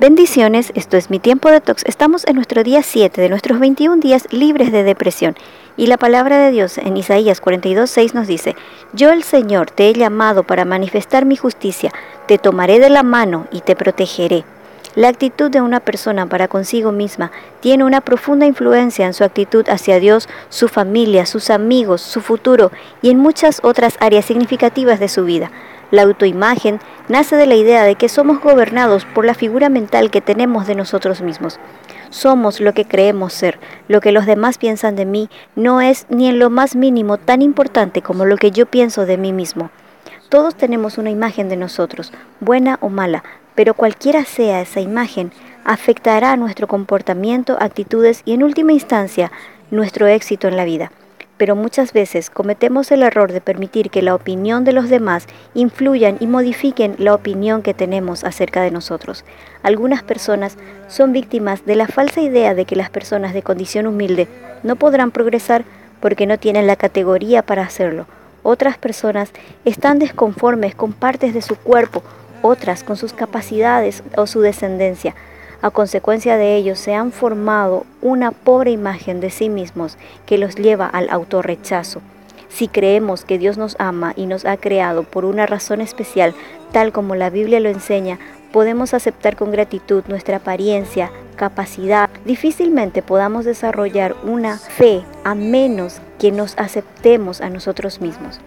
Bendiciones, esto es mi tiempo de tox. Estamos en nuestro día 7 de nuestros 21 días libres de depresión. Y la palabra de Dios en Isaías 42:6 nos dice, Yo el Señor te he llamado para manifestar mi justicia, te tomaré de la mano y te protegeré. La actitud de una persona para consigo misma tiene una profunda influencia en su actitud hacia Dios, su familia, sus amigos, su futuro y en muchas otras áreas significativas de su vida. La autoimagen nace de la idea de que somos gobernados por la figura mental que tenemos de nosotros mismos. Somos lo que creemos ser. Lo que los demás piensan de mí no es ni en lo más mínimo tan importante como lo que yo pienso de mí mismo. Todos tenemos una imagen de nosotros, buena o mala, pero cualquiera sea esa imagen, afectará nuestro comportamiento, actitudes y en última instancia nuestro éxito en la vida pero muchas veces cometemos el error de permitir que la opinión de los demás influyan y modifiquen la opinión que tenemos acerca de nosotros. Algunas personas son víctimas de la falsa idea de que las personas de condición humilde no podrán progresar porque no tienen la categoría para hacerlo. Otras personas están desconformes con partes de su cuerpo, otras con sus capacidades o su descendencia. A consecuencia de ello se han formado una pobre imagen de sí mismos que los lleva al autorrechazo. Si creemos que Dios nos ama y nos ha creado por una razón especial, tal como la Biblia lo enseña, podemos aceptar con gratitud nuestra apariencia, capacidad. Difícilmente podamos desarrollar una fe a menos que nos aceptemos a nosotros mismos.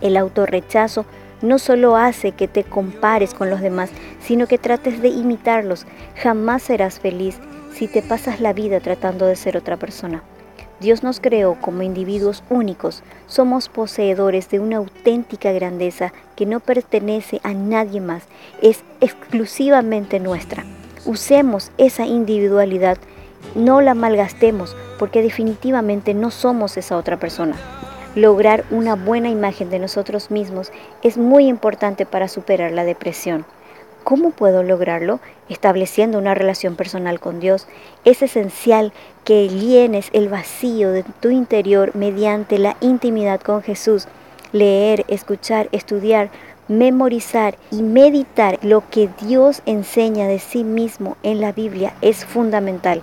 El autorrechazo no solo hace que te compares con los demás, sino que trates de imitarlos. Jamás serás feliz si te pasas la vida tratando de ser otra persona. Dios nos creó como individuos únicos. Somos poseedores de una auténtica grandeza que no pertenece a nadie más. Es exclusivamente nuestra. Usemos esa individualidad. No la malgastemos porque definitivamente no somos esa otra persona. Lograr una buena imagen de nosotros mismos es muy importante para superar la depresión. ¿Cómo puedo lograrlo? Estableciendo una relación personal con Dios. Es esencial que llenes el vacío de tu interior mediante la intimidad con Jesús. Leer, escuchar, estudiar, memorizar y meditar lo que Dios enseña de sí mismo en la Biblia es fundamental.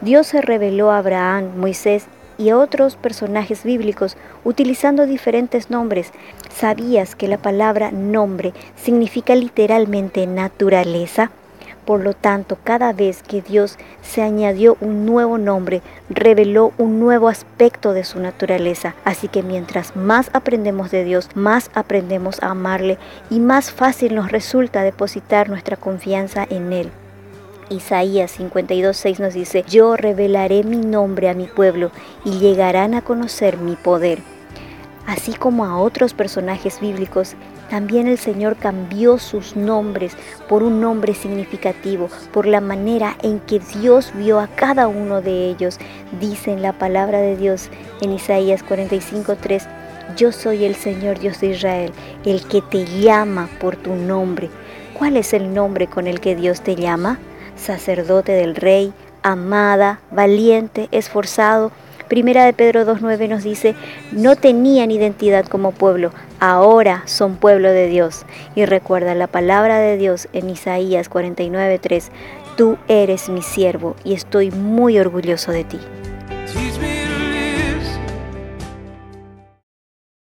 Dios se reveló a Abraham, Moisés y otros personajes bíblicos utilizando diferentes nombres. ¿Sabías que la palabra nombre significa literalmente naturaleza? Por lo tanto, cada vez que Dios se añadió un nuevo nombre, reveló un nuevo aspecto de su naturaleza. Así que mientras más aprendemos de Dios, más aprendemos a amarle y más fácil nos resulta depositar nuestra confianza en Él. Isaías 52.6 nos dice, yo revelaré mi nombre a mi pueblo y llegarán a conocer mi poder. Así como a otros personajes bíblicos, también el Señor cambió sus nombres por un nombre significativo, por la manera en que Dios vio a cada uno de ellos. Dice en la palabra de Dios en Isaías 45.3, yo soy el Señor Dios de Israel, el que te llama por tu nombre. ¿Cuál es el nombre con el que Dios te llama? Sacerdote del rey, amada, valiente, esforzado. Primera de Pedro 2.9 nos dice, no tenían identidad como pueblo, ahora son pueblo de Dios. Y recuerda la palabra de Dios en Isaías 49.3, tú eres mi siervo y estoy muy orgulloso de ti.